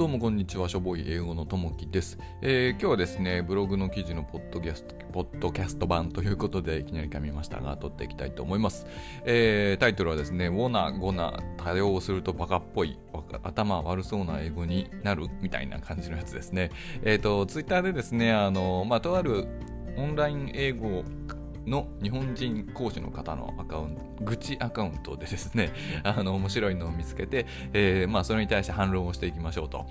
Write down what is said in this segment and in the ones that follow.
どうもこんにちは、しょぼい英語のともきです、えー、今日はですね、ブログの記事のポッドキャストポッドキャスト版ということで、いきなり噛みましたが、撮っていきたいと思います。えー、タイトルはですね、ウォナ、ゴナ、多用するとバカっぽい、頭悪そうな英語になるみたいな感じのやつですね。えっ、ー、と、ツイッターでですね、あの、まあ、とあるオンライン英語の日本人講師の方のアカウント、愚痴アカウントでですね、あの、面白いのを見つけて、えー、まあ、それに対して反論をしていきましょうと。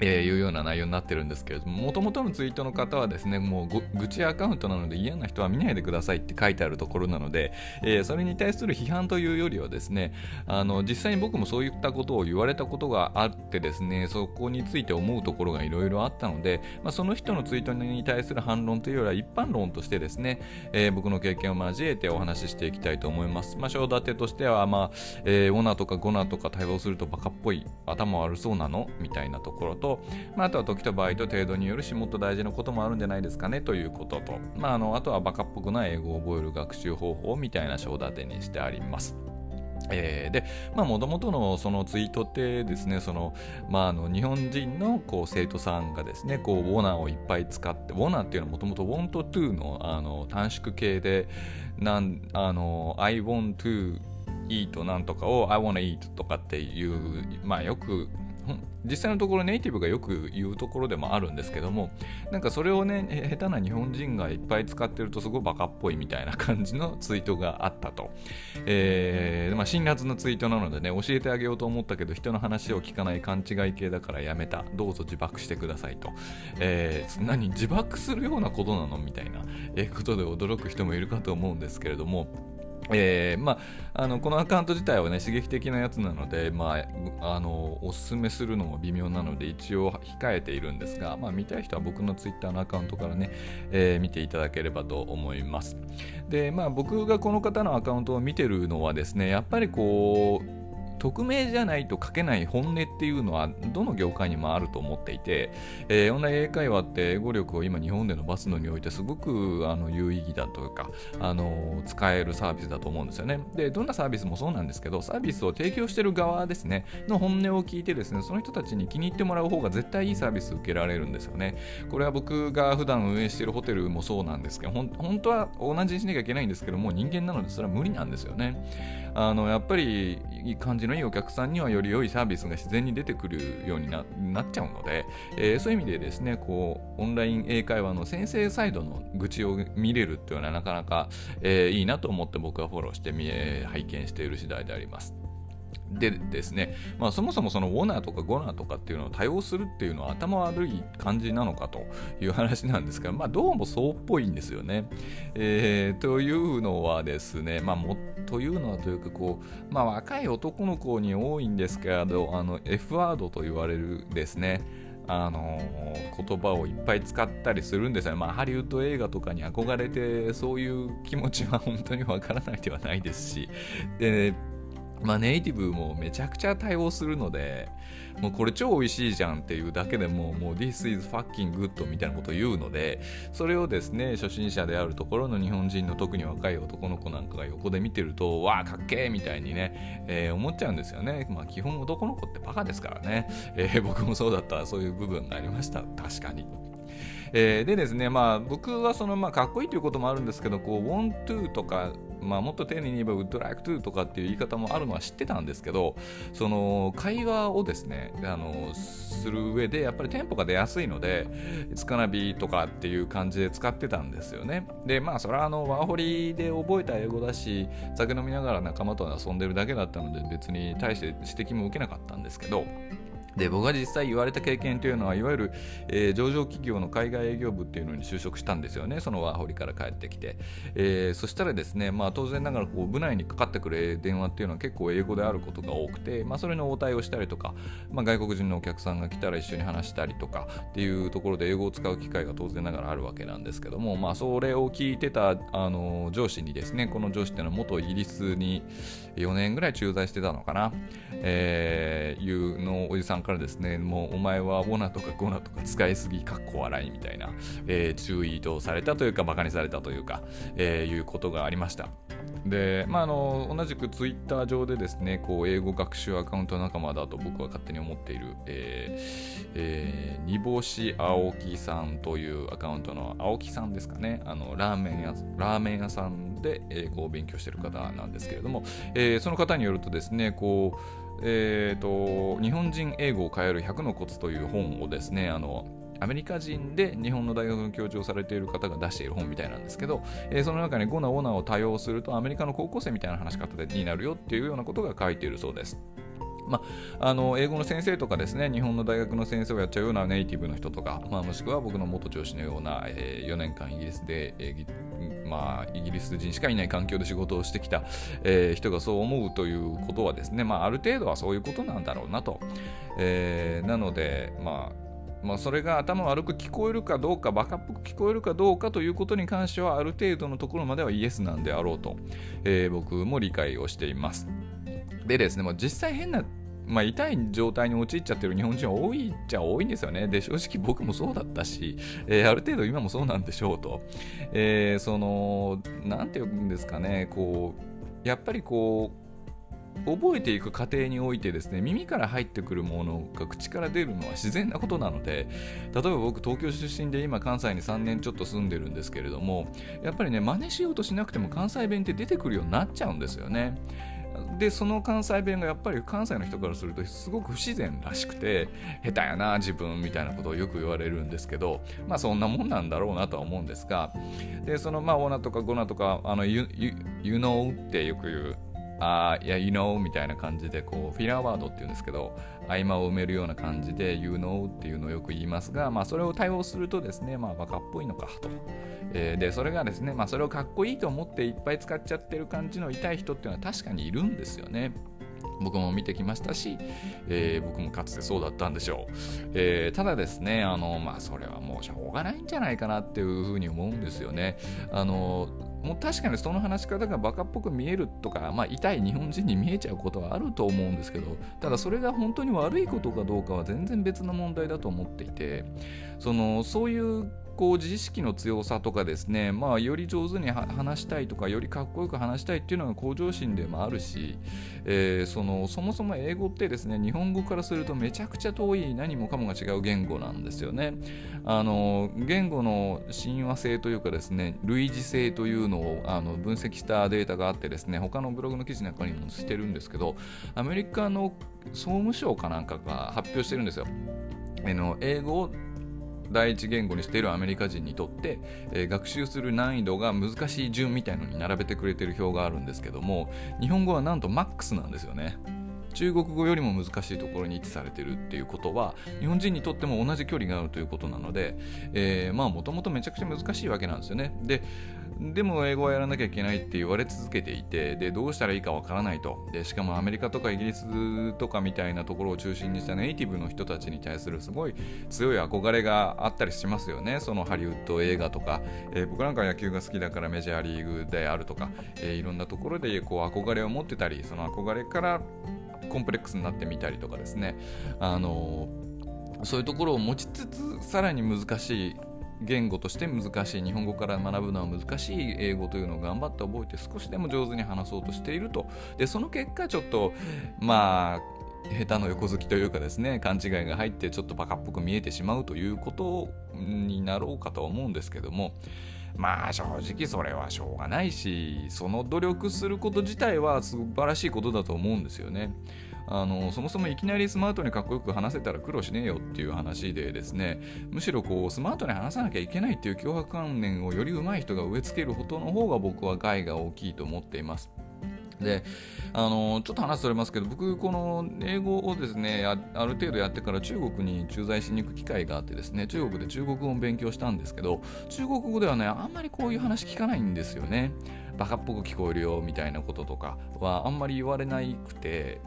えー、いうような内容になってるんですけれども、もともとのツイートの方はですね、もう愚痴アカウントなので嫌な人は見ないでくださいって書いてあるところなので、えー、それに対する批判というよりはですね、あの実際に僕もそういったことを言われたことがあってですね、そこについて思うところがいろいろあったので、まあ、その人のツイートに対する反論というよりは一般論としてですね、えー、僕の経験を交えてお話ししていきたいと思います。まあ、章立てとしては、まあえー、オナとかゴナとか対応するとバカっぽい、頭悪そうなの？みたいなところと、まあ、あとは時と場合と程度によるしもっと大事なこともあるんじゃないですかねということと、まあ、あのあとはバカっぽくない英語を覚える学習方法みたいな章立てにしてあります。えー、で、まあ、もともとのそのツイートってですね、その、まあ、あの、日本人のこう生徒さんがですね、こう、ウォナーをいっぱい使って、ウォナーっていうのはもともと want to のあの短縮形で、なん、あの、I want to eat なんとかを I wanna eat とかっていう、まあ、よく実際のところネイティブがよく言うところでもあるんですけどもなんかそれをね下手な日本人がいっぱい使ってるとすごいバカっぽいみたいな感じのツイートがあったと、えーまあ、辛辣なツイートなのでね教えてあげようと思ったけど人の話を聞かない勘違い系だからやめた。どうぞ自爆してくださいと、えー、何自爆するようなことなの？みたいな、えことで驚く人もいるかと思うんですけれどもえー、まあ、あのこのアカウント自体はね刺激的なやつなので、まあ、あのおすすめするのも微妙なので一応控えているんですが、まあ、見たい人は僕のツイッターのアカウントからね、えー、見ていただければと思います。で、まあ、僕がこの方のアカウントを見てるのはですねやっぱりこう匿名じゃないと書けない本音っていうのはどの業界にもあると思っていて、えー、オンライン英会話って英語力を今日本で伸ばすのにおいてすごくあの有意義だというか、あの使えるサービスだと思うんですよね。で、どんなサービスもそうなんですけど、サービスを提供してる側ですね、の本音を聞いてですね、その人たちに気に入ってもらう方が絶対いいサービス受けられるんですよね。これは僕が普段運営してるホテルもそうなんですけど、本当は同じにしなきゃいけないんですけども、人間なのでそれは無理なんですよね。あのやっぱりいい感じのいいお客さんにはより良いサービスが自然に出てくるようになっちゃうので、えー、そういう意味でですねこうオンライン英会話の先生サイドの愚痴を見れるっていうのはなかなか、えー、いいなと思って僕はフォローしてみ、え、拝見している次第であります。でですね、まあ、そもそもそのウォナーとかゴナーとかっていうのを多用するっていうのは頭悪い感じなのかという話なんですが、まあ、どうもそうっぽいんですよね。えー、というのはですね、まあ、もというのはというかこう、まあ、若い男の子に多いんですけどあの F ワードと言われるですねあの言葉をいっぱい使ったりするんですよ、まあ、ハリウッド映画とかに憧れてそういう気持ちは本当にわからないではないですしでまあ、ネイティブもめちゃくちゃ対応するので、もうこれ超美味しいじゃんっていうだけでも、もう This is fucking good みたいなことを言うので、それをですね、初心者であるところの日本人の特に若い男の子なんかが横で見てると、わあ、かっけーみたいにね、えー、思っちゃうんですよね。まあ、基本男の子ってバカですからね。えー、僕もそうだったそういう部分がありました。確かに。えー、でですね、まあ、僕はその、まあ、かっこいいということもあるんですけど、こう、want to とか、まあ、もっと丁寧に言えば would like to とかっていう言い方もあるのは知ってたんですけど、その会話をですね、あのする上でやっぱりテンポが出やすいので、つかなびとかっていう感じで使ってたんですよね。で、まあ、それはあのワーホリで覚えた英語だし、酒飲みながら仲間と遊んでるだけだったので、別に対して指摘も受けなかったんですけど、で僕が実際言われた経験というのはいわゆる、えー、上場企業の海外営業部っていうのに就職したんですよねそのワーホリから帰ってきて、えー、そしたらですね、まあ、当然ながらこう部内にかかってくる電話っていうのは結構英語であることが多くて、まあ、それの応対をしたりとか、まあ、外国人のお客さんが来たら一緒に話したりとかっていうところで英語を使う機会が当然ながらあるわけなんですけども、まあ、それを聞いてたあの上司にですねこの上司っていうのは元イギリスに4年ぐらい駐在してたのかな、えー、いうのおじさんからですね、もうお前はオナとかゴナとか使いすぎかっこ笑いみたいな、えー、注意とされたというか、バカにされたというか、えー、いうことがありました。で、まあ、あの同じくツイッター上でですね、こう英語学習アカウント仲間だと僕は勝手に思っている、えーえー、煮干し青木さんというアカウントの青木さんですかね、あのラーメン屋ラーメン屋さんで英語を勉強している方なんですけれども、えー、その方によるとですね、こうえーと、日本人英語を変える100のコツという本をですね、あのアメリカ人で日本の大学の教授をされている方が出している本みたいなんですけど、えー、その中にゴナオナを多用するとアメリカの高校生みたいな話し方になるよっていうようなことが書いているそうです。まあ、あの英語の先生とかですね日本の大学の先生をやっちゃうようなネイティブの人とか、まあ、もしくは僕の元上司のような、えー、4年間イギリスで、えーまあ、イギリス人しかいない環境で仕事をしてきた、えー、人がそう思うということはですね、まあ、ある程度はそういうことなんだろうなと。えー、なので、まあまあ、それが頭悪く聞こえるかどうか、バカっぽく聞こえるかどうかということに関しては、ある程度のところまではイエスなんであろうと、えー、僕も理解をしています。でですね、もう実際変なまあ、痛い状態に陥っちゃってる日本人は多いっちゃ多いんですよね。で、正直僕もそうだったし、えー、ある程度今もそうなんでしょうと。えー、その、なんていうんですかね、こう、やっぱりこう、覚えていく過程においてですね耳から入ってくるものが口から出るのは自然なことなので例えば僕東京出身で今関西に3年ちょっと住んでるんですけれどもやっぱりね真似しようとしなくても関西弁って出てくるようになっちゃうんですよねでその関西弁がやっぱり関西の人からするとすごく不自然らしくて下手やな自分みたいなことをよく言われるんですけどまあそんなもんなんだろうなとは思うんですがでそのまあオナとかゴナとかあのユユノウってよく言うあいや、you know みたいな感じで、こう、フィラーワードっていうんですけど、合間を埋めるような感じで、you know っていうのをよく言いますが、まあ、それを対応するとですね、まあ、バカっぽいのかと。えー、で、それがですね、まあ、それをかっこいいと思っていっぱい使っちゃってる感じの痛い人っていうのは確かにいるんですよね。僕も見てきましたし、えー、僕もかつてそうだったんでしょう。えー、ただですね、あの、まあ、それはもうしょうがないんじゃないかなっていうふうに思うんですよね。あの、もう確かにその話し方がバカっぽく見えるとか、まあ、痛い日本人に見えちゃうことはあると思うんですけどただそれが本当に悪いことかどうかは全然別の問題だと思っていてそのそういうこう自意識の強さとかですね、まあ、より上手に話したいとかよりかっこよく話したいっていうのが向上心でもあるし、えー、そのそもそも英語ってですね日本語からするとめちゃくちゃ遠い何もかもが違う言語なんですよね。あの言語の親和性というかですね類似性というのをあの分析したデータがあってですね他のブログの記事なんかにも載せてるんですけどアメリカの総務省かなんかが発表してるんですよ。の英語を第一言語にしているアメリカ人にとって、え、学習する難易度が難しい順みたいのに並べてくれてる表があるんですけども日本語はなんとマックスなんですよね。中国語よりも難しいところに位置されてるっていうことは日本人にとっても同じ距離があるということなので、えー、まあもともとめちゃくちゃ難しいわけなんですよね。ででも英語はやらなきゃいけないって言われ続けていてでどうしたらいいかわからないと。でしかもアメリカとかイギリスとかみたいなところを中心にしたネイティブの人たちに対するすごい強い憧れがあったりしますよね。そのハリウッド映画とか、えー、僕なんか野球が好きだからメジャーリーグであるとか、えー、いろんなところでこう憧れを持ってたりその憧れからコンプレックスになってみたりとかですね。あのそういうところを持ちつつさらに難しい言語として難しい日本語から学ぶのは難しい英語というのを頑張って覚えて少しでも上手に話そうとしていると。でその結果ちょっとまあ下手の横好きというかですね勘違いが入ってちょっとバカっぽく見えてしまうということになろうかとは思うんですけども。まあ正直それはしょうがないしその努力すること自体は素晴らしいことだと思うんですよね。あのそもそもいきなりスマートにかっこよく話せたら苦労しねえよっていう話でですねむしろこうスマートに話さなきゃいけないっていう脅迫観念をより上手い人が植え付けることの方が僕は害が大きいと思っています。であのちょっと話それますけど僕この英語をですねある程度やってから中国に駐在しに行く機会があってですね中国で中国語を勉強したんですけど中国語ではねあんまりこういう話聞かないんですよね。バカっぽく聞こえるよみたいなこととかはあんまり言われなくて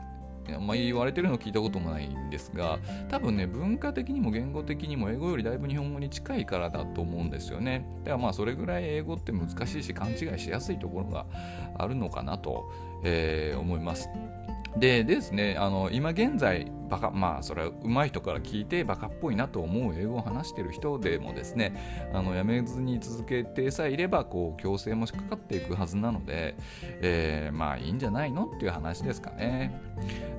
あんまり、言われてるの聞いたこともないんですが多分ね文化的にも言語的にも英語よりだいぶ日本語に近いからだと思うんですよね。だからまあそれぐらい英語って難しいし勘違いしやすいところがあるのかなと、えー、思います。でですね、あの今現在バカまあそれは上手い人から聞いてバカっぽいなと思う英語を話してる人でもですねあのやめずに続けてさえいればこう強制もかかっていくはずなので、えー、まあいいんじゃないのっていう話ですかね。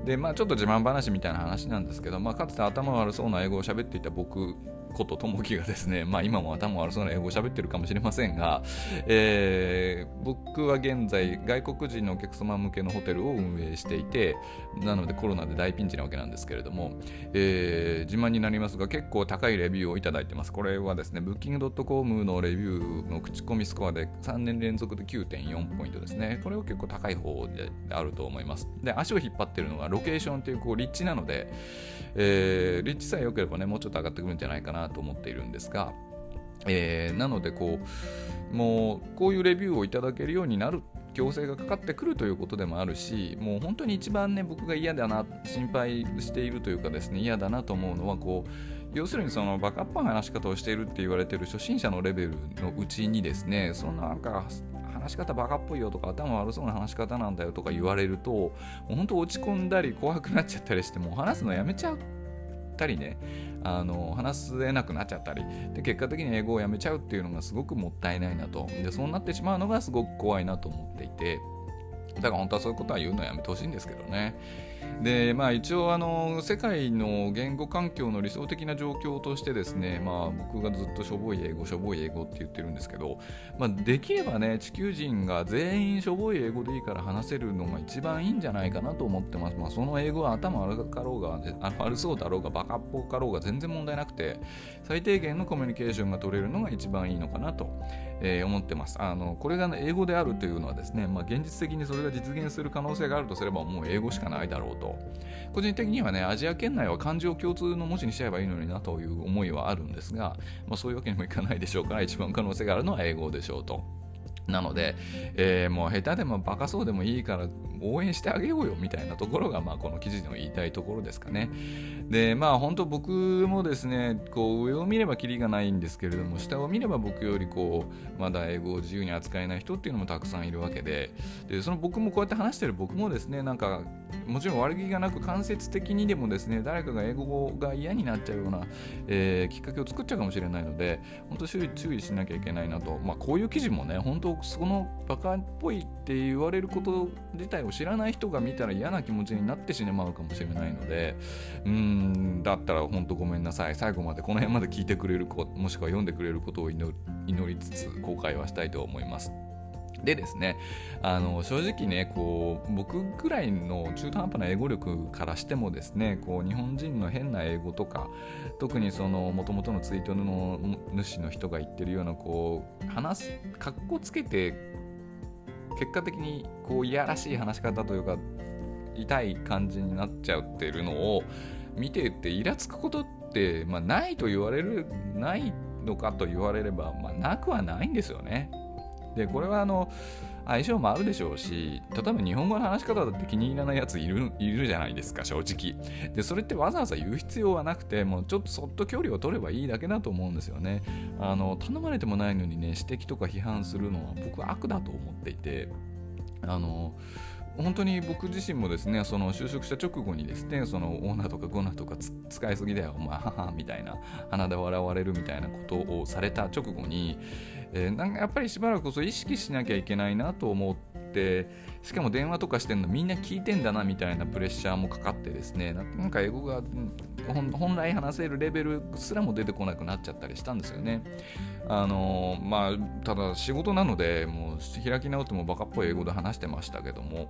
でまあちょっと自慢話みたいな話なんですけど、まあ、かつて頭悪そうな英語を喋っていた僕ことともきがですね、まあ今も頭悪そうな英語を喋ってるかもしれませんが、えー、僕は現在外国人のお客様向けのホテルを運営していて、なのでコロナで大ピンチなわけなんですけれども、えー、自慢になりますが結構高いレビューをいただいてます。これはですね、Booking.com のレビューの口コミスコアで3年連続で9.4ポイントですね。これは結構高い方であると思います。で、足を引っ張ってるのはロケーションというこう立地なので、えー、立地さえ良ければね、もうちょっと上がってくるんじゃないかななと思っているんですが、えー、なのでこうもうこういうレビューをいただけるようになる強制がかかってくるということでもあるしもう本当に一番ね僕が嫌だな心配しているというかですね嫌だなと思うのはこう要するにそのバカっぽい話し方をしているって言われてる初心者のレベルのうちにですねそのなんか話し方バカっぽいよとか頭悪そうな話し方なんだよとか言われるともう本当落ち込んだり怖くなっちゃったりしてもう話すのやめちゃうったりねあの話せなくなっちゃったり。で結果的に英語をやめちゃうっていうのがすごくもったいないなと。でそうなってしまうのがすごく怖いなと思っていて。だから本当はそういうことは言うのはやめてほしいんですけどね。でまあ、一応あの世界の言語環境の理想的な状況としてですね、まあ、僕がずっとしょぼい英語しょぼい英語って言ってるんですけど、まあ、できればね地球人が全員しょぼい英語でいいから話せるのが一番いいんじゃないかなと思ってます、まあ、その英語は頭悪かろうが悪そうだろうがバカっぽかろうが全然問題なくて最低限のコミュニケーションが取れるのが一番いいのかなと、えー、思ってます。あのこれが、ね、英語であるというのはですね、まあ、現実的にそれが実現する可能性があるとすればもう英語しかないだろうと個人的にはねアジア圏内は漢字を共通の文字にしちゃえばいいのになという思いはあるんですが、まあ、そういうわけにもいかないでしょうから一番可能性があるのは英語でしょうと。なので、えー、もう下手でもバカそうでもいいから応援してあげようよみたいなところが、まあ、この記事の言いたいところですかね。で、まあ本当僕もですね、こう上を見ればキリがないんですけれども、下を見れば僕よりこう、まだ英語を自由に扱えない人っていうのもたくさんいるわけで、で、その僕もこうやって話してる僕もですね、なんか、もちろん悪気がなく間接的にでもですね、誰かが英語が嫌になっちゃうような、えー、きっかけを作っちゃうかもしれないので、本当注意注意しなきゃいけないなと。まあこういう記事もね、本当そのバカっぽいって言われること自体を知らない人が見たら嫌な気持ちになってしまうかもしれないので、うん、だったら本当ごめんなさい。最後までこの辺まで聞いてくれる子、もしくは読んでくれることを祈りつつ、後悔はしたいと思います。でですね、あの正直ねこう僕ぐらいの中途半端な英語力からしてもですねこう日本人の変な英語とか特にその元々のツイートの主の人が言ってるようなこう話すかっこつけて結果的にこういやらしい話し方というか痛い感じになっちゃってるのを見ててイラつくことって、まあ、ないと言われるないのかと言われれば、まあ、なくはないんですよね。でこれはあの相性もあるでしょうし例えば日本語の話し方だって気に入らないやついるいるじゃないですか正直。でそれってわざわざ言う必要はなくてもうちょっとそっと距離を取ればいいだけだと思うんですよね。あの頼まれてもないのにね指摘とか批判するのは僕は悪だと思っていてあの本当に僕自身もですねその就職した直後にですねそのオーナーとかゴナーとか使いすぎだよお前ははみたいな鼻で笑われるみたいなことをされた直後にえー、なんかやっぱりしばらくこそ意識しなきゃいけないなと思ってしかも電話とかしてんのみんな聞いてんだなみたいなプレッシャーもかかってですねなんか英語が本来話せるレベルすらも出てこなくなっちゃったりしたんですよね。あのまあただ仕事なのでもう開き直ってもバカっぽい英語で話してましたけども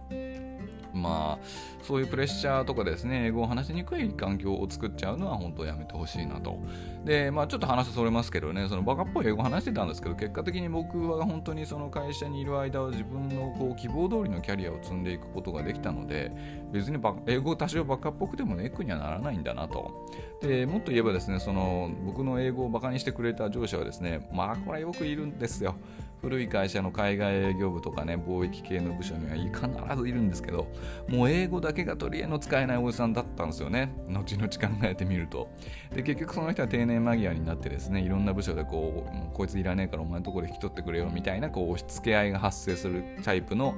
まあそういうプレッシャーとかですね英語を話しにくい環境を作っちゃうのは本当やめてほしいなと。でまあちょっと話それますけどねそのバカっぽい英語を話してたんですけど結果的に僕は本当にその会社にいる間は自分のこう希望通りのキャリアを積んでいくことができたので別に英語多少バカっぽくてもネックにはならないんだなと。でもっと言えばですねその僕の英語をバカにしてくれた上司はですねまあこれよくいるんですよ古い会社の海外営業部とかね貿易系の部署には必ずいるんですけどもう英語だけが取り柄の使えないおじさんだったんですよね後々考えてみるとで結局その人は定年間際になってですねいろんな部署でこうこいついらねえからお前のところで引き取ってくれよみたいなこう押し付け合いが発生するタイプの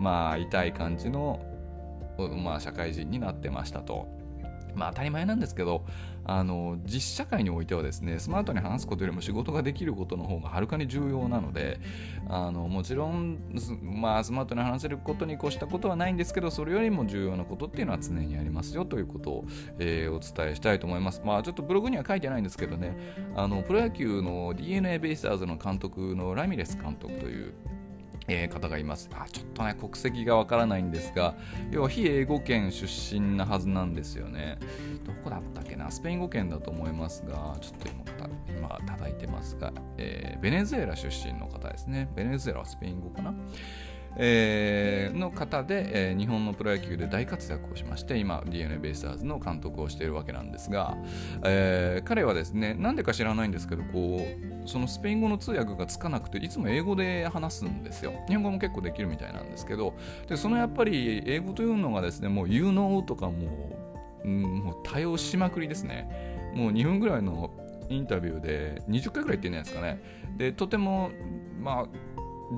まあ痛い感じのまあ、社会人になってましたと。まあ当たり前なんですけど、あの実社会においてはですねスマートに話すことよりも仕事ができることの方がはるかに重要なのであのもちろん、まあ、スマートに話せることに越したことはないんですけどそれよりも重要なことっていうのは常にありますよということを、えー、お伝えしたいと思います。まあちょっとブログには書いてないんですけどねあのプロ野球の d n a ベイスターズの監督のラミレス監督というえー、方がいます。あちょっとね、国籍がわからないんですが、要は非英語圏出身なはずなんですよね。どこだったっけな、スペイン語圏だと思いますが、ちょっと今、今叩いてますが、えー、ベネズエラ出身の方ですね。ベネズエラはスペイン語かな？えー、の方で、えー、日本のプロ野球で大活躍をしまして今 d n a ベイスターズの監督をしているわけなんですが、えー、彼はですねなんでか知らないんですけどこうそのスペイン語の通訳がつかなくていつも英語で話すんですよ。日本語も結構できるみたいなんですけどでそのやっぱり英語というのがですねもう You know とかもう,、うん、もう多用しまくりですね。もう2分ぐらいのインタビューで20回ぐらい言ってんじゃないですかね。でとてもまあ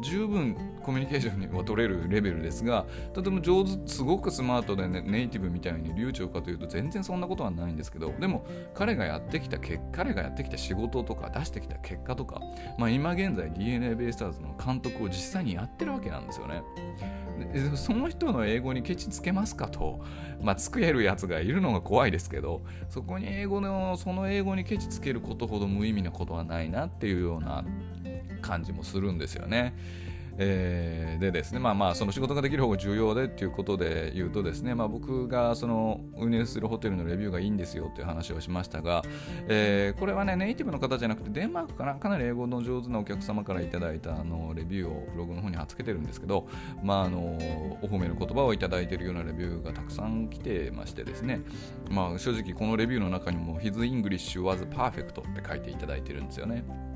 十分コミュニケーションには取れるレベルですがとても上手すごくスマートで、ね、ネイティブみたいに流暢かというと全然そんなことはないんですけどでも彼がやってきた結彼がやってきた仕事とか出してきた結果とか、まあ、今現在 d n a ベイスターズの監督を実際にやってるわけなんですよね。その人の英語にケチつけますかと、まあ、つくえるやつがいるのが怖いですけどそこに英語のその英語にケチつけることほど無意味なことはないなっていうような感じもするんですよね。えー、でですね、まあまあ、その仕事ができる方が重要でっていうことで言うとですね、まあ、僕がその運営するホテルのレビューがいいんですよっていう話をしましたが、えー、これはね、ネイティブの方じゃなくて、デンマークかな、かなり英語の上手なお客様からいただいたあのレビューをブログの方に貼っつけてるんですけど、まあ、あのお褒めの言葉をいただいているようなレビューがたくさん来てましてですね、まあ、正直このレビューの中にも His English was perfect って書いていただいてるんですよね。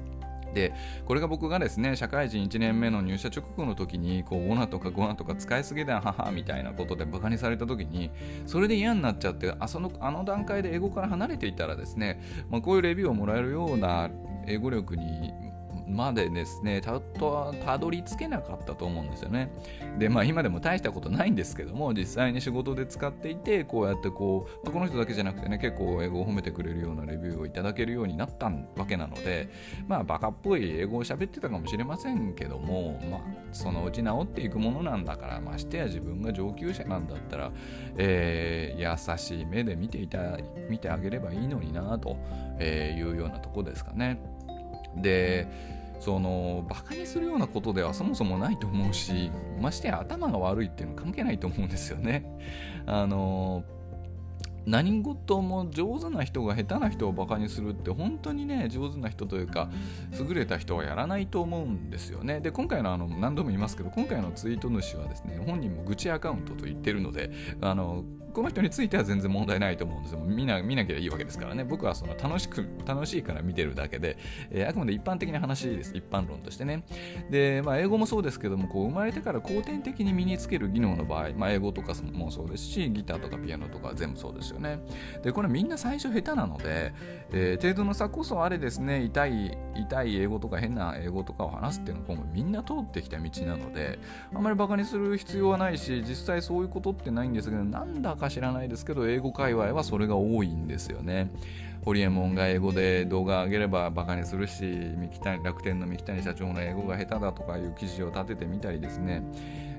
でこれが僕がですね社会人1年目の入社直後の時にこうオナとかゴナとか使いすぎだよ母みたいなことでバカにされた時にそれで嫌になっちゃってあそのあの段階で英語から離れていたらですね、まあ、こういうレビューをもらえるような英語力にまでですねたどり着けなかったと思うんですよね。でまあ今でも大したことないんですけども実際に仕事で使っていてこうやってこう、まあ、この人だけじゃなくてね結構英語を褒めてくれるようなレビューをいただけるようになったわけなのでまあバカっぽい英語を喋ってたかもしれませんけどもまあそのうち治っていくものなんだからましてや自分が上級者なんだったら、えー、優しい目で見ていた見てあげればいいのになというようなとこですかね。でそのバカにするようなことではそもそもないと思うしましてや頭が悪いっていうのは関係ないと思うんですよね。あの何事も上手な人が下手な人をバカにするって本当にね上手な人というか優れた人はやらないと思うんですよねで今回のあの何度も言いますけど今回のツイート主はですね本人も愚痴アカウントと言ってるのであのこの人については全然問題ないと思うんですよ。見な見なきゃいいわけですからね。僕はその楽しく、楽しいから見てるだけで、えー、あくまで一般的な話です。一般論としてね。で、まあ、英語もそうですけども、こう生まれてから後天的に身につける技能の場合、まあ、英語とかもそうですし、ギターとかピアノとか全部そうですよね。で、これみんな最初下手なので、えー、程度の差こそあれですね、痛い、痛い英語とか変な英語とかを話すっていうのは今後みんな通ってきた道なので、あんまりバカにする必要はないし、実際そういうことってないんですけど、なんだか知らないですけど、英語界隈はそれが多いんですよね。ホリエモンが英語で動画上げればバカにするし三木谷楽天の三木谷社長の英語が下手だとかいう記事を立ててみたりですね、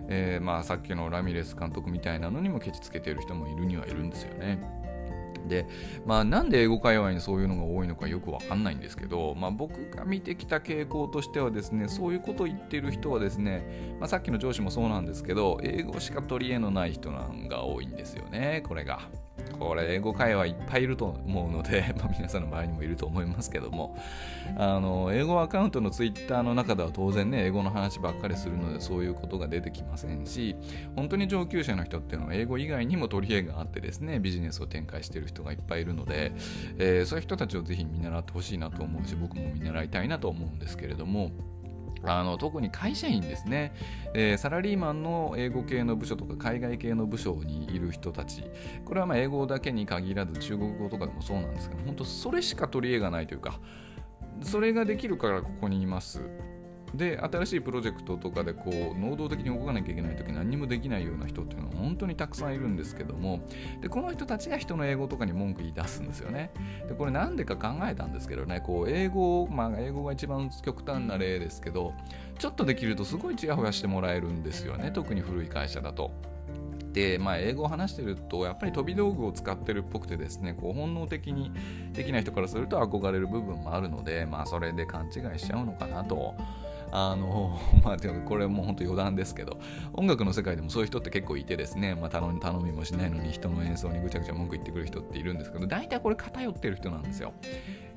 えー、まあさっきのラミレス監督みたいなのにもケチつけてる人もいるにはいるんですよね。で、まあ、なんで英語界隈にそういうのが多いのかよくわかんないんですけど、まあ、僕が見てきた傾向としてはですね、そういうことを言ってる人はですね、まあ、さっきの上司もそうなんですけど、英語しか取り柄のない人なんが多いんですよね、これが。これ英語会話いっぱいいると思うので、まあ、皆さんの周りにもいると思いますけども。あの英語アカウントのツイッターの中では当然ね英語の話ばっかりするのでそういうことが出てきませんし本当に上級者の人っていうのは英語以外にも取り柄があってですねビジネスを展開している人がいっぱいいるので、えー、そういう人たちをぜひ見習ってほしいなと思うし僕も見習いたいなと思うんですけれども。あの特に会社員ですね、えー、サラリーマンの英語系の部署とか海外系の部署にいる人たち。これはまあ英語だけに限らず中国語とかでもそうなんですけど本当それしか取り柄がないというかそれができるからここにいます。で新しいプロジェクトとかでこう能動的に動かなきゃいけない時何にもできないような人っていうのは本当にたくさんいるんですけどもでこの人たちが人の英語とかに文句言い出すんですよねでこれなんでか考えたんですけどねこう英語まあ英語が一番極端な例ですけどちょっとできるとすごいチヤホヤしてもらえるんですよね特に古い会社だと。で、まあ、英語を話してるとやっぱり飛び道具を使ってるっぽくてですねこう本能的にできない人からすると憧れる部分もあるので、まあ、それで勘違いしちゃうのかなとあの、まあ、これも本当余談ですけど、音楽の世界でもそういう人って結構いてですね、まあ、頼み頼みもしないのに人の演奏にぐちゃぐちゃ文句言ってくる人っているんですけど、大体これ偏ってる人なんですよ。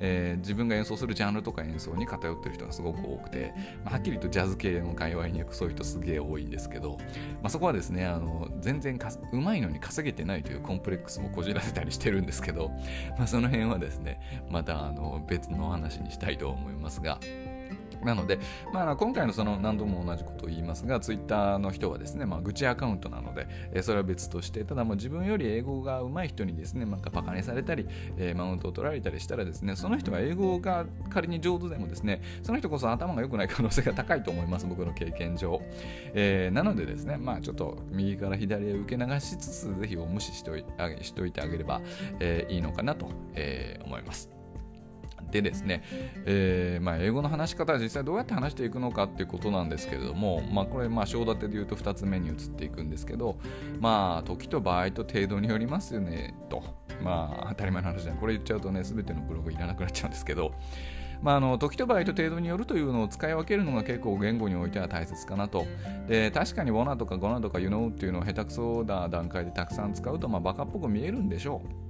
えー、自分が演奏するジャンルとか演奏に偏ってる人がすごく多くて、まあ、はっきり言うとジャズ系の界隈にそういう人すげえ多いんですけど、まあ、そこはですね、あの全然かうまいのに稼げてないというコンプレックスもこじらせたりしてるんですけど、まあ、その辺はですね、またあの別の話にしたいと思いますが、なので、まあ、今回のその何度も同じことを言いますが、ツイッターの人はですね、まあ、愚痴アカウントなので、え、それは別として、ただもう自分より英語が上手い人にですね、なんかバカにされたり、え、マウントを取られたりしたらですね、その人は英語が仮に上手でもですね、その人こそ頭が良くない可能性が高いと思います、僕の経験上。えー、なのでですね、まあちょっと右から左へ受け流しつつ、ぜひお無視しておいしといてあげれば、えー、いいのかなと、えー、思います。でですね、えー、まあ、英語の話し方は実際どうやって話していくのかっていうことなんですけれども、まあ、これ、まあ、章立てで言うと2つ目に移っていくんですけど、まあ、時と場合と程度によりますよね、と。まあ、当たり前の話じゃん。これ言っちゃうとね、全てのブログいらなくなっちゃうんですけど、まあ、あの時と場合と程度によるというのを使い分けるのが結構言語においては大切かなと。で確かに w a n とか gonna とか you know っていうのを下手くそな段階でたくさん使うと、まあ、バカっぽく見えるんでしょう。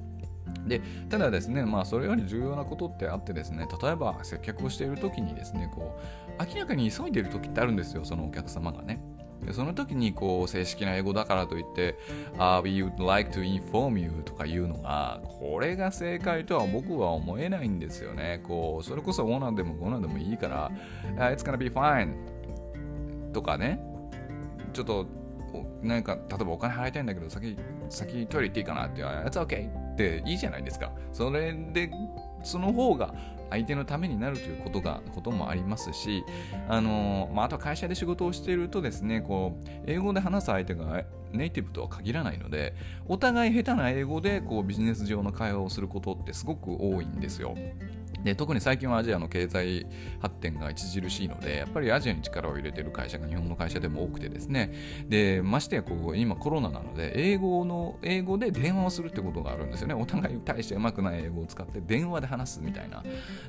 でただですね、まあ、それより重要なことってあってですね例えば接客をしている時にですねこう明らかに急いでいる時ってあるんですよそのお客様がね。でその時にこう正式な英語だからといって「uh, We would like to inform you」とか言うのがこれが正解とは僕は思えないんですよね。こうそれこそオーナーでもゴナーでもいいから「uh, It's gonna be fine」とかね。ちょっとなんか例えばお金払いたいんだけど先先トイレ行っていいかなって言われ「It's okay」っていいじゃないですか。それで、その方が相手のためになるということが、こともありますし、あの、まあ、あと会社で仕事をしているとですね、こう、英語で話す相手がネイティブとは限らないので、お互い下手な英語で、こう、ビジネス上の会話をすることってすごく多いんですよ。で特に最近はアジアの経済発展が著しいので、やっぱりアジアに力を入れている会社が日本の会社でも多くてですね、でましてやこう今コロナなので、英語の英語で電話をするってことがあるんですよね。お互いに対してうまくない英語を使って電話で話すみたいな。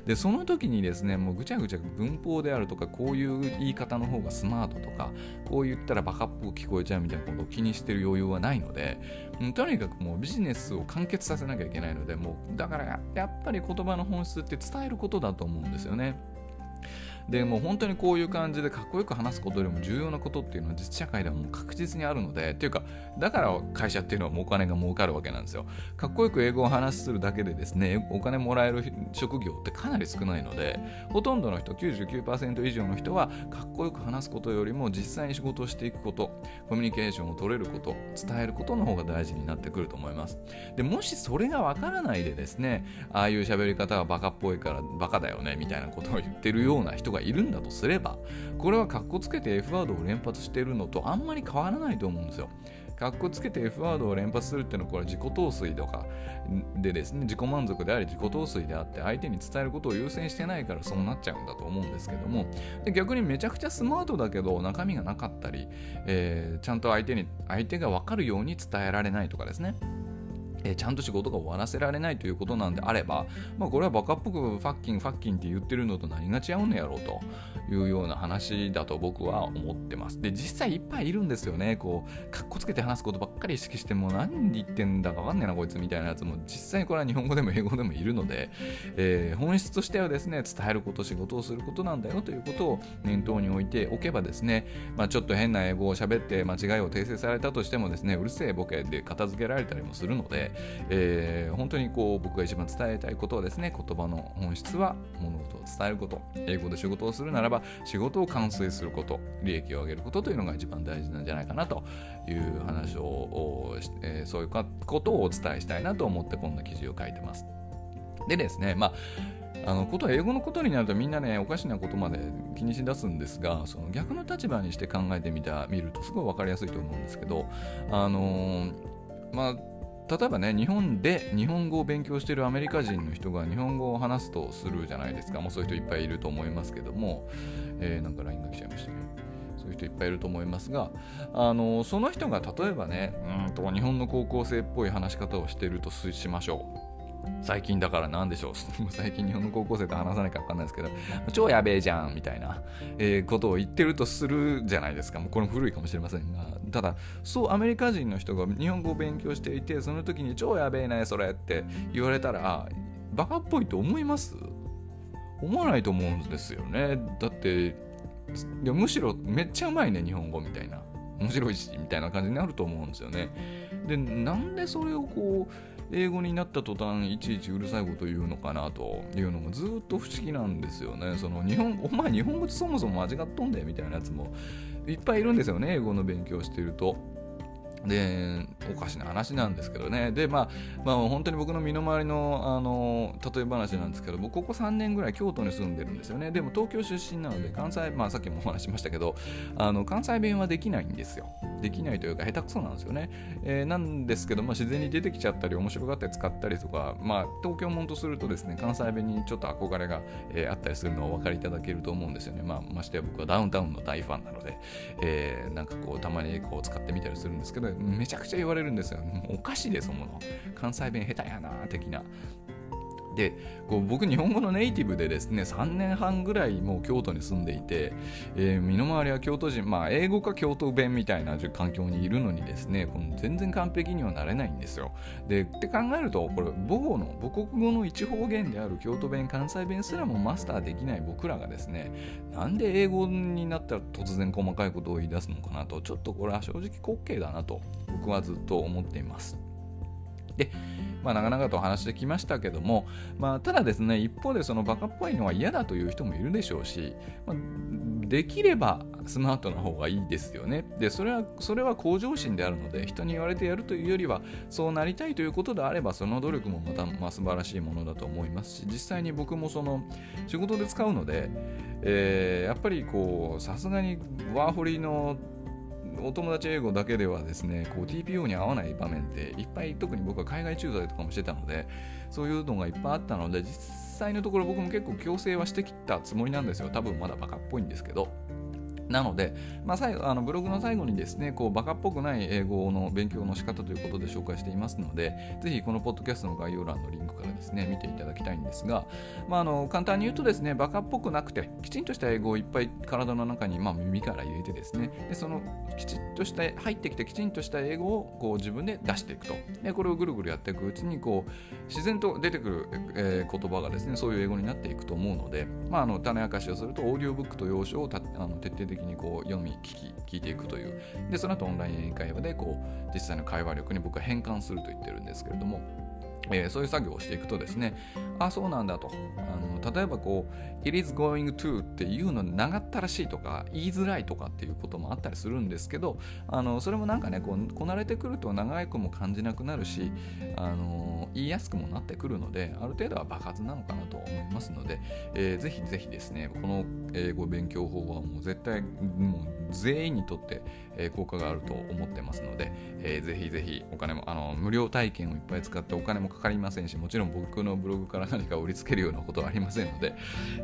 で、その時にですね、もうぐちゃぐちゃ文法であるとか、こういう言い方の方がスマートとか、こう言ったらバカっぽく聞こえちゃうみたいなことを気にしてる余裕はないので、とにかくもうビジネスを完結させなきゃいけないので、もうだからやっぱり言葉の本質って伝えることだと思うんですよね。でも本当にこういう感じでかっこよく話すことよりも重要なことっていうのは実社会ではもう確実にあるのでっていうかだから会社っていうのはもうお金が儲かるわけなんですよ。かっこよく英語を話するだけでですねお金もらえる職業ってかなり少ないのでほとんどの人99%以上の人はかっこよく話すことよりも実際に仕事をしていくことコミュニケーションを取れること伝えることの方が大事になってくると思います。でもしそれがわからないでですねああいう喋り方はバカっぽいからバカだよねみたいなことを言ってるような人がいるんだとすればこれはカッコつけて F ワードを連発しているのとあんまり変わらないと思うんですよ。カッコつけて F ワードを連発するっていうのはこれは自己陶酔とかでですね自己満足であり自己陶酔であって相手に伝えることを優先してないからそうなっちゃうんだと思うんですけどもで逆にめちゃくちゃスマートだけど中身がなかったり、えー、ちゃんと相手に相手が分かるように伝えられないとかですねえー、ちゃんと仕事が終わらせられないということなんであれば、まあ、これはバカっぽくファッキンファッキンって言ってるのと何が違うのやろうというような話だと僕は思ってます。で、実際いっぱいいるんですよね。こう、かっこつけて話すことばっかり意識しても何言ってんだかわかんねえなこいつみたいなやつも実際これは日本語でも英語でもいるので、えー、本質としてはですね、伝えること、仕事をすることなんだよということを念頭に置いておけばですね、まあ、ちょっと変な英語を喋って間違いを訂正されたとしてもですね、うるせえボケで片付けられたりもするので、えー、本当にこう僕が一番伝えたいことはですね言葉の本質は物事を伝えること。英語で仕事をするならば仕事を完成すること。利益を上げることというのが一番大事なんじゃないかなという話を、えー、そういうことをお伝えしたいなと思ってこんな記事を書いてます。でですねまああのことは英語のことになるとみんなねおかしなことまで気にしだすんですがその逆の立場にして考えてみた見るとすごい分かりやすいと思うんですけどあのー、まあ例えばね日本で日本語を勉強しているアメリカ人の人が日本語を話すとするじゃないですか。もうそういう人いっぱいいると思いますけども、えー、なんか LINE が来ちゃいましたね。そういう人いっぱいいると思いますが。あのその人が例えばねうんと日本の高校生っぽい話し方をしているとしましょう。最近だから何でしょう。最近日本の高校生と話さないか分かんないですけど。超やべえじゃんみたいな、え、ことを言ってるとするじゃないですか。もうこれも古いかもしれませんが。ただそうアメリカ人の人が日本語を勉強していてその時に超やべえねそれって言われたらバカっぽいと思います？思わないと思うんですよね。だってむしろめっちゃうまいね日本語みたいな。面白いしみたいな感じになると思うんですよねでなんでそれをこう英語になった途端いちいちうるさいこと言うのかなというのがずっと不思議なんですよね。その日本お前日本語ってそもそも間違っとんだよみたいなやつもいっぱいいるんですよね英語の勉強してると。でおかしな話なんですけどね。でまあ、まあ、本当に僕の身の回りのあの例え話なんですけど僕ここ3年ぐらい京都に住んでるんですよね。でも東京出身なので関西、まあ、さっきもお話しましたけどあの関西弁はできないんですよ。できないというか下手くそなんですよね、えー、なんですけど、まあ、自然に出てきちゃったり面白がって使ったりとか、まあ、東京もんとするとですね関西弁にちょっと憧れが、えー、あったりするのをお分かりいただけると思うんですよね、まあ、ましてや僕はダウンタウンの大ファンなので、えー、なんかこうたまにこう使ってみたりするんですけどめちゃくちゃ言われるんですよ。おかしいですもの。関西弁下手やな、的な。でこう僕日本語のネイティブでですね3年半ぐらいもう京都に住んでいて、えー、身の回りは京都人まあ英語か京都弁みたいな環境にいるのにですねこの全然完璧にはなれないんですよ。でって考えるとこれ母語の母国語の一方言である京都弁関西弁すらもマスターできない僕らがですねなんで英語になったら突然細かいことを言い出すのかなとちょっとこれは正直滑稽だなと僕はずっと思っています。でまあ、長々とお話してきましたけども、まあ、ただですね、一方でそのバカっぽいのは嫌だという人もいるでしょうし、まあ、できればスマートな方がいいですよね。で、それは、それは向上心であるので、人に言われてやるというよりは、そうなりたいということであれば、その努力もまた、まあ、素晴らしいものだと思いますし、実際に僕もその仕事で使うので、えー、やっぱりこう、さすがにワーホリのお友達英語だけではですねこう TPO に合わない場面っていっぱい特に僕は海外駐在とかもしてたのでそういうのがいっぱいあったので実際のところ僕も結構強制はしてきたつもりなんですよ。多分まだバカっぽいんですけど。なので、まあ、最後あのブログの最後にですね、こうバカっぽくない英語の勉強の仕方ということで紹介していますので、ぜひこのポッドキャストの概要欄のリンクからですね、見ていただきたいんですが、まあ、あの簡単に言うとですね、バカっぽくなくて、きちんとした英語をいっぱい体の中に、まあ、耳から入れてですね、でそのきちっとした、入ってきてきちんとした英語をこう自分で出していくと。で、これをぐるぐるやっていくうちに、こう、自然と出てくる、えー、言葉がですね、そういう英語になっていくと思うので、まあ、あの種明かしをすると、オーディオブックと要所をたあの徹底的にこう読み、聞き聞いていくというでその後オンライン英会話でこう実際の会話力に僕は変換すると言ってるんですけれどもえー、そういう作業をしていくとですね、あ、そうなんだと。あの例えばこう、it is going to っていうの長ったらしいとか、言いづらいとかっていうこともあったりするんですけど、あのそれもなんかね、こうこなれてくると長くも感じなくなるし、あの言いやすくもなってくるので、ある程度は爆発なのかなと思いますので、えー、ぜひぜひですね、この英語勉強法はもう絶対、もう全員にとって、え、効果があると思ってますので、えー、ぜひぜひお金も、あの無料体験をいっぱい使ってお金もかかりませんし、もちろん僕のブログから何か売りつけるようなことはありまませんので、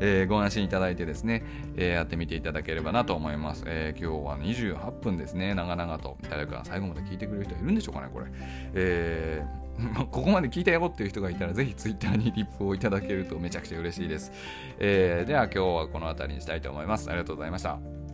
えー、ご安心いただいてですね、えー、やってみていただければなと思います。えー、今日は28分ですね、長々と。誰か最後まで聞いてくれる人いるんでしょうかね、これ。えー、ここまで聞いたよっていう人がいたら、ぜひ Twitter にリップをいただけるとめちゃくちゃ嬉しいです。えー、では今日はこの辺りにしたいと思います。ありがとうございました。